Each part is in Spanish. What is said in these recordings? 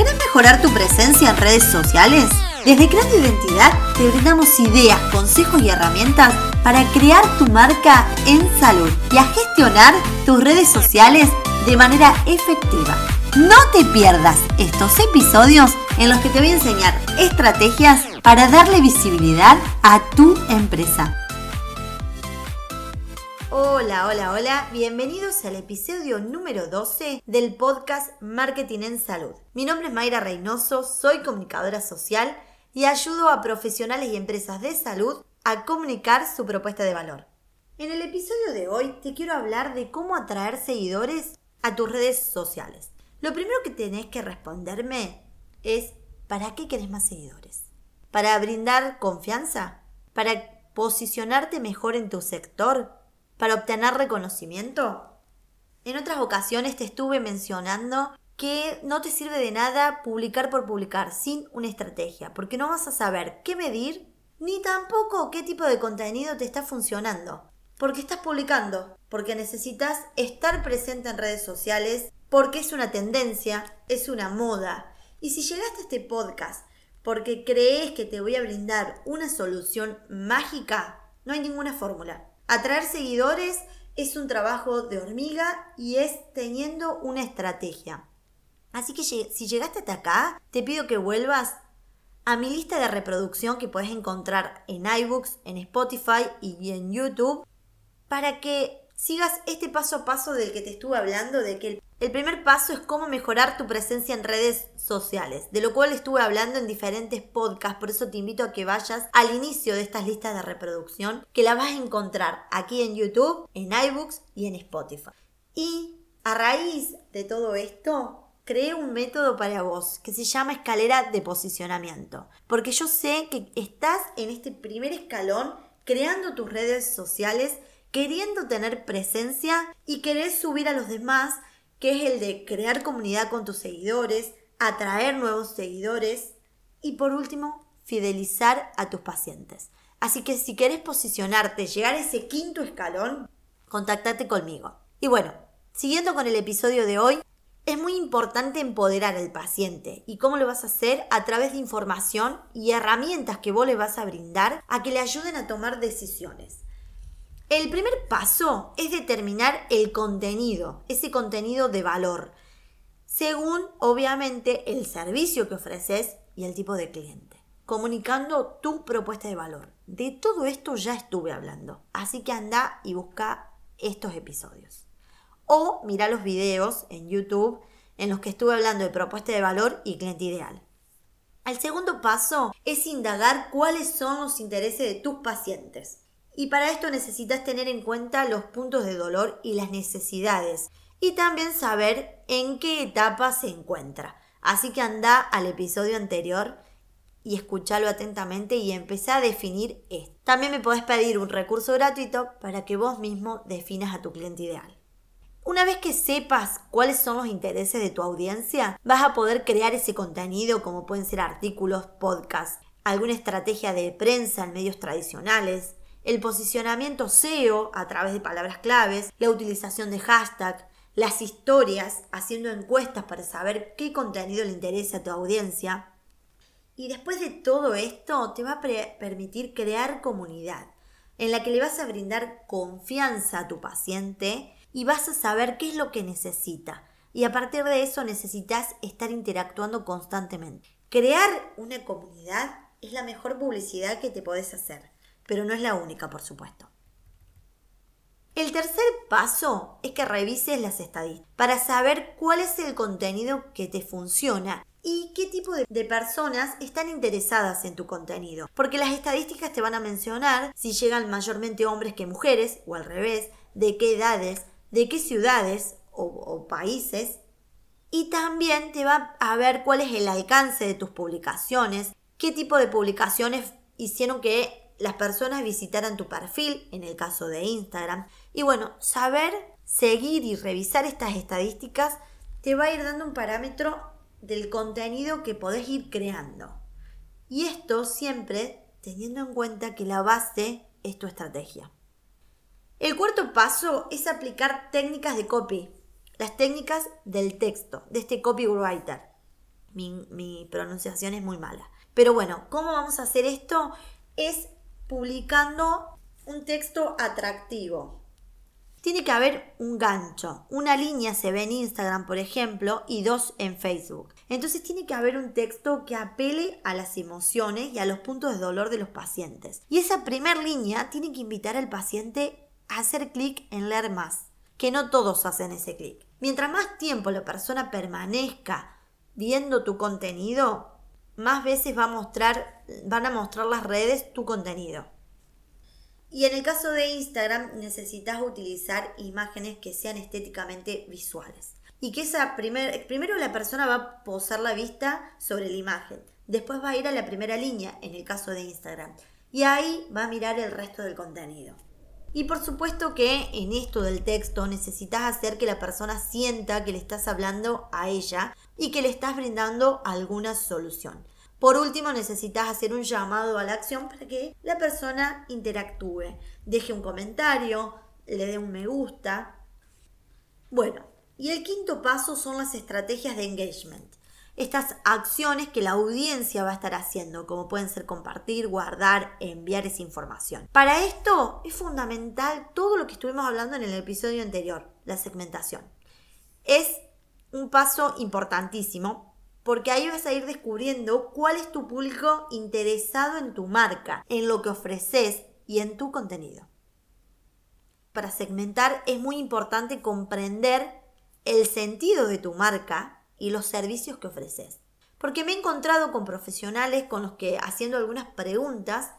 ¿Querés mejorar tu presencia en redes sociales? Desde Creando Identidad te brindamos ideas, consejos y herramientas para crear tu marca en salud y a gestionar tus redes sociales de manera efectiva. No te pierdas estos episodios en los que te voy a enseñar estrategias para darle visibilidad a tu empresa. Hola, hola, hola, bienvenidos al episodio número 12 del podcast Marketing en Salud. Mi nombre es Mayra Reynoso, soy comunicadora social y ayudo a profesionales y empresas de salud a comunicar su propuesta de valor. En el episodio de hoy te quiero hablar de cómo atraer seguidores a tus redes sociales. Lo primero que tenés que responderme es ¿para qué querés más seguidores? ¿Para brindar confianza? ¿Para posicionarte mejor en tu sector? ¿Para obtener reconocimiento? En otras ocasiones te estuve mencionando que no te sirve de nada publicar por publicar sin una estrategia, porque no vas a saber qué medir ni tampoco qué tipo de contenido te está funcionando. Porque estás publicando, porque necesitas estar presente en redes sociales, porque es una tendencia, es una moda. Y si llegaste a este podcast porque crees que te voy a brindar una solución mágica, no hay ninguna fórmula. Atraer seguidores es un trabajo de hormiga y es teniendo una estrategia. Así que si llegaste hasta acá, te pido que vuelvas a mi lista de reproducción que puedes encontrar en iBooks, en Spotify y en YouTube para que sigas este paso a paso del que te estuve hablando, de que el primer paso es cómo mejorar tu presencia en redes sociales, de lo cual estuve hablando en diferentes podcasts, por eso te invito a que vayas al inicio de estas listas de reproducción, que la vas a encontrar aquí en YouTube, en iBooks y en Spotify. Y a raíz de todo esto, creé un método para vos que se llama escalera de posicionamiento. Porque yo sé que estás en este primer escalón creando tus redes sociales, queriendo tener presencia y querés subir a los demás, que es el de crear comunidad con tus seguidores, atraer nuevos seguidores y por último, fidelizar a tus pacientes. Así que si querés posicionarte, llegar a ese quinto escalón, contactate conmigo. Y bueno, siguiendo con el episodio de hoy, es muy importante empoderar al paciente. ¿Y cómo lo vas a hacer? A través de información y herramientas que vos le vas a brindar a que le ayuden a tomar decisiones. El primer paso es determinar el contenido, ese contenido de valor, según obviamente el servicio que ofreces y el tipo de cliente, comunicando tu propuesta de valor. De todo esto ya estuve hablando, así que anda y busca estos episodios o mira los videos en YouTube en los que estuve hablando de propuesta de valor y cliente ideal. El segundo paso es indagar cuáles son los intereses de tus pacientes. Y para esto necesitas tener en cuenta los puntos de dolor y las necesidades. Y también saber en qué etapa se encuentra. Así que anda al episodio anterior y escúchalo atentamente y empecé a definir esto. También me podés pedir un recurso gratuito para que vos mismo definas a tu cliente ideal. Una vez que sepas cuáles son los intereses de tu audiencia, vas a poder crear ese contenido como pueden ser artículos, podcasts, alguna estrategia de prensa en medios tradicionales, el posicionamiento SEO a través de palabras claves, la utilización de hashtag, las historias, haciendo encuestas para saber qué contenido le interesa a tu audiencia. Y después de todo esto, te va a permitir crear comunidad en la que le vas a brindar confianza a tu paciente y vas a saber qué es lo que necesita. Y a partir de eso necesitas estar interactuando constantemente. Crear una comunidad es la mejor publicidad que te podés hacer, pero no es la única, por supuesto. El tercer paso es que revises las estadísticas para saber cuál es el contenido que te funciona y qué tipo de, personas están interesadas en tu contenido. Porque las estadísticas te van a mencionar si llegan mayormente hombres que mujeres o al revés, de qué edades, de qué ciudades o, países y también te va a ver cuál es el alcance de tus publicaciones, qué tipo de publicaciones hicieron que las personas visitaran tu perfil, en el caso de Instagram. Y bueno, saber seguir y revisar estas estadísticas te va a ir dando un parámetro del contenido que podés ir creando. Y esto siempre teniendo en cuenta que la base es tu estrategia. El cuarto paso es aplicar técnicas de copy, las técnicas del texto, de este copywriter. mi, mi pronunciación es muy mala. Pero bueno, ¿cómo vamos a hacer esto? Es publicando un texto atractivo, tiene que haber un gancho. Una línea se ve en Instagram, por ejemplo, y dos en Facebook. Entonces tiene que haber un texto que apele a las emociones y a los puntos de dolor de los pacientes. Y esa primera línea tiene que invitar al paciente a hacer clic en leer más, que no todos hacen ese clic. Mientras más tiempo la persona permanezca viendo tu contenido, más veces va a mostrar, van a mostrar las redes tu contenido. Y en el caso de Instagram necesitas utilizar imágenes que sean estéticamente visuales. Y que esa primer, primero la persona va a posar la vista sobre la imagen. Después va a ir a la primera línea, en el caso de Instagram. Y ahí va a mirar el resto del contenido. Y por supuesto que en esto del texto necesitas hacer que la persona sienta que le estás hablando a ella y que le estás brindando alguna solución. Por último, necesitas hacer un llamado a la acción para que la persona interactúe, deje un comentario, le dé un me gusta. Bueno, y el quinto paso son las estrategias de engagement. Estas acciones que la audiencia va a estar haciendo, como pueden ser compartir, guardar, enviar esa información. Para esto es fundamental todo lo que estuvimos hablando en el episodio anterior, la segmentación. Es un paso importantísimo porque ahí vas a ir descubriendo cuál es tu público interesado en tu marca, en lo que ofreces y en tu contenido. Para segmentar es muy importante comprender el sentido de tu marca y los servicios que ofreces. Porque me he encontrado con profesionales con los que haciendo algunas preguntas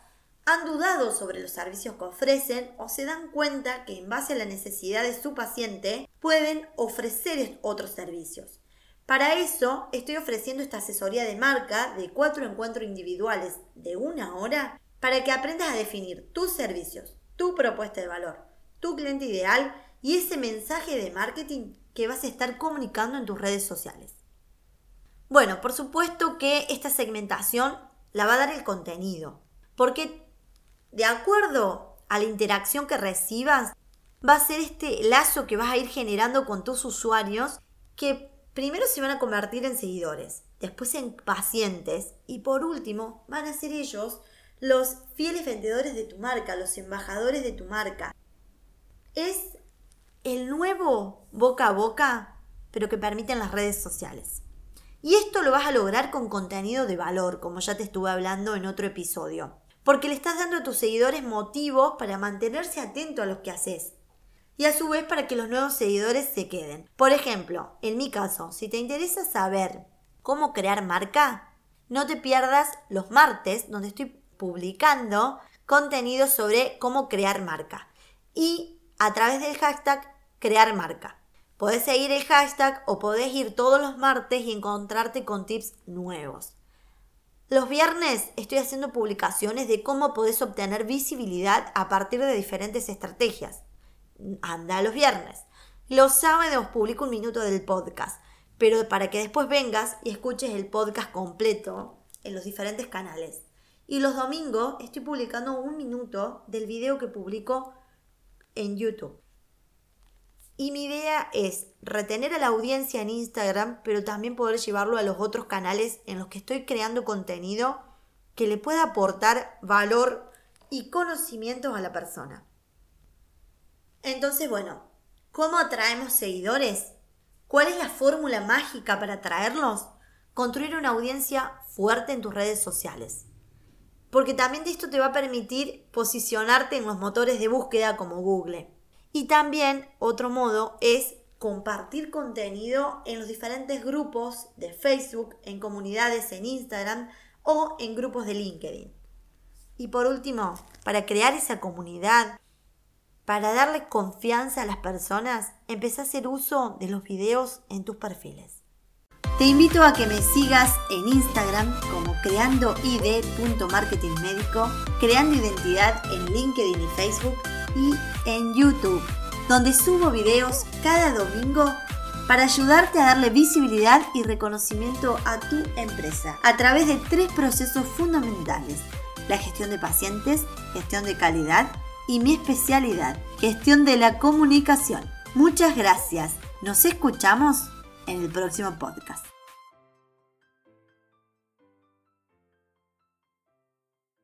han dudado sobre los servicios que ofrecen o se dan cuenta que en base a la necesidad de su paciente pueden ofrecer otros servicios. Para eso estoy ofreciendo esta asesoría de marca de cuatro encuentros individuales de una hora para que aprendas a definir tus servicios, tu propuesta de valor, tu cliente ideal y ese mensaje de marketing que vas a estar comunicando en tus redes sociales. Bueno, por supuesto que esta segmentación la va a dar el contenido, porque de acuerdo a la interacción que recibas, va a ser este lazo que vas a ir generando con tus usuarios que Primero se van a convertir en seguidores, después en pacientes y por último van a ser ellos los fieles vendedores de tu marca, los embajadores de tu marca. Es el nuevo boca a boca, pero que permiten las redes sociales. Y esto lo vas a lograr con contenido de valor, como ya te estuve hablando en otro episodio. Porque le estás dando a tus seguidores motivos para mantenerse atento a lo que haces y a su vez para que los nuevos seguidores se queden. Por ejemplo, en mi caso, si te interesa saber cómo crear marca, no te pierdas los martes donde estoy publicando contenido sobre cómo crear marca y a través del hashtag crear marca. Podés seguir el hashtag o podés ir todos los martes y encontrarte con tips nuevos. Los viernes estoy haciendo publicaciones de cómo podés obtener visibilidad a partir de diferentes estrategias anda los viernes. Los sábados publico un minuto del podcast, pero para que después vengas y escuches el podcast completo en los diferentes canales. Y los domingos estoy publicando un minuto del video que publico en YouTube. Y mi idea es retener a la audiencia en Instagram, pero también poder llevarlo a los otros canales en los que estoy creando contenido que le pueda aportar valor y conocimientos a la persona. Entonces, bueno, ¿cómo atraemos seguidores? ¿Cuál es la fórmula mágica para atraerlos? Construir una audiencia fuerte en tus redes sociales. Porque también esto te va a permitir posicionarte en los motores de búsqueda como Google. Y también otro modo es compartir contenido en los diferentes grupos de Facebook, en comunidades en Instagram o en grupos de LinkedIn. Y por último, para crear esa comunidad, para darle confianza a las personas, empecé a hacer uso de los videos en tus perfiles. Te invito a que me sigas en Instagram como creandoid.marketingmédico, creando identidad en LinkedIn y Facebook y en YouTube, donde subo videos cada domingo para ayudarte a darle visibilidad y reconocimiento a tu empresa a través de tres procesos fundamentales. La gestión de pacientes, gestión de calidad y mi especialidad, gestión de la comunicación. Muchas gracias. Nos escuchamos en el próximo podcast.